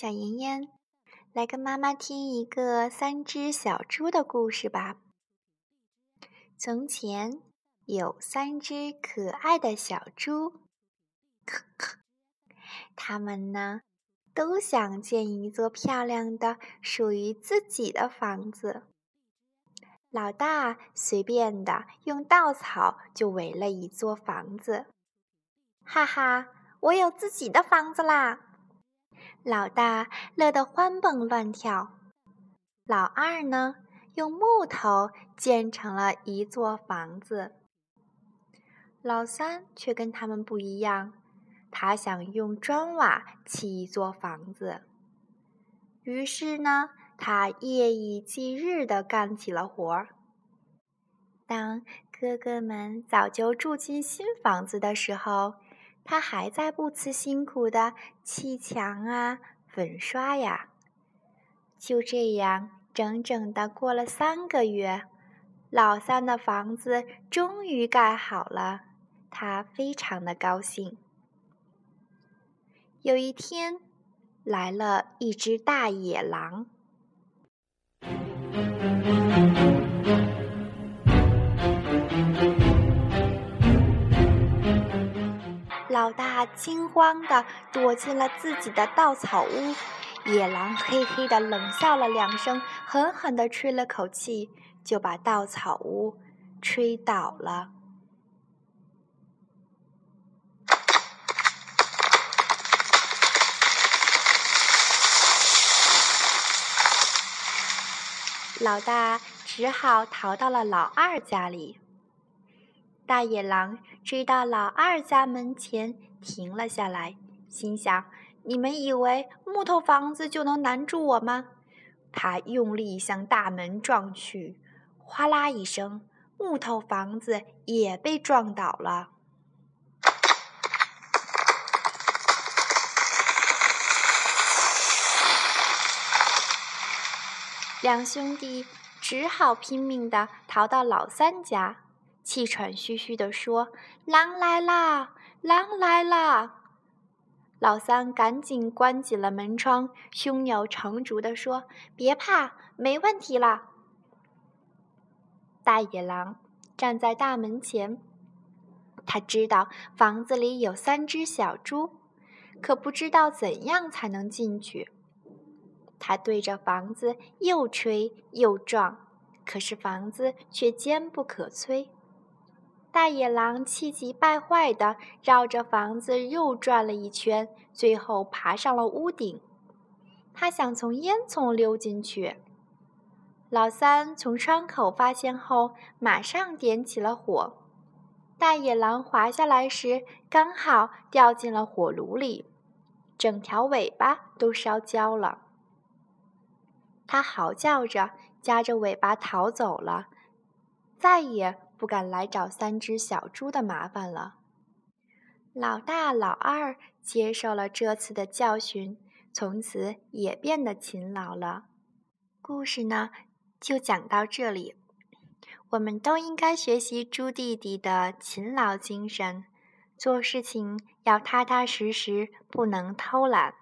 小妍妍，来跟妈妈听一个三只小猪的故事吧。从前有三只可爱的小猪，它们呢都想建一座漂亮的属于自己的房子。老大随便的用稻草就围了一座房子，哈哈，我有自己的房子啦！老大乐得欢蹦乱跳，老二呢，用木头建成了一座房子。老三却跟他们不一样，他想用砖瓦砌一座房子。于是呢，他夜以继日地干起了活儿。当哥哥们早就住进新房子的时候，他还在不辞辛苦的砌墙啊、粉刷呀。就这样，整整的过了三个月，老三的房子终于盖好了，他非常的高兴。有一天，来了一只大野狼。老大惊慌地躲进了自己的稻草屋，野狼嘿嘿地冷笑了两声，狠狠地吹了口气，就把稻草屋吹倒了。老大只好逃到了老二家里。大野狼追到老二家门前，停了下来，心想：“你们以为木头房子就能难住我吗？”他用力向大门撞去，哗啦一声，木头房子也被撞倒了。两兄弟只好拼命地逃到老三家。气喘吁吁地说：“狼来啦！狼来啦！”老三赶紧关紧了门窗，胸有成竹地说：“别怕，没问题啦。”大野狼站在大门前，他知道房子里有三只小猪，可不知道怎样才能进去。他对着房子又吹又撞，可是房子却坚不可摧。大野狼气急败坏地绕着房子又转了一圈，最后爬上了屋顶。他想从烟囱溜进去。老三从窗口发现后，马上点起了火。大野狼滑下来时，刚好掉进了火炉里，整条尾巴都烧焦了。他嚎叫着，夹着尾巴逃走了，再也。不敢来找三只小猪的麻烦了。老大、老二接受了这次的教训，从此也变得勤劳了。故事呢，就讲到这里。我们都应该学习猪弟弟的勤劳精神，做事情要踏踏实实，不能偷懒。